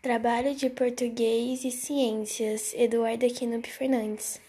Trabalho de Português e Ciências, Eduardo Aquino Fernandes.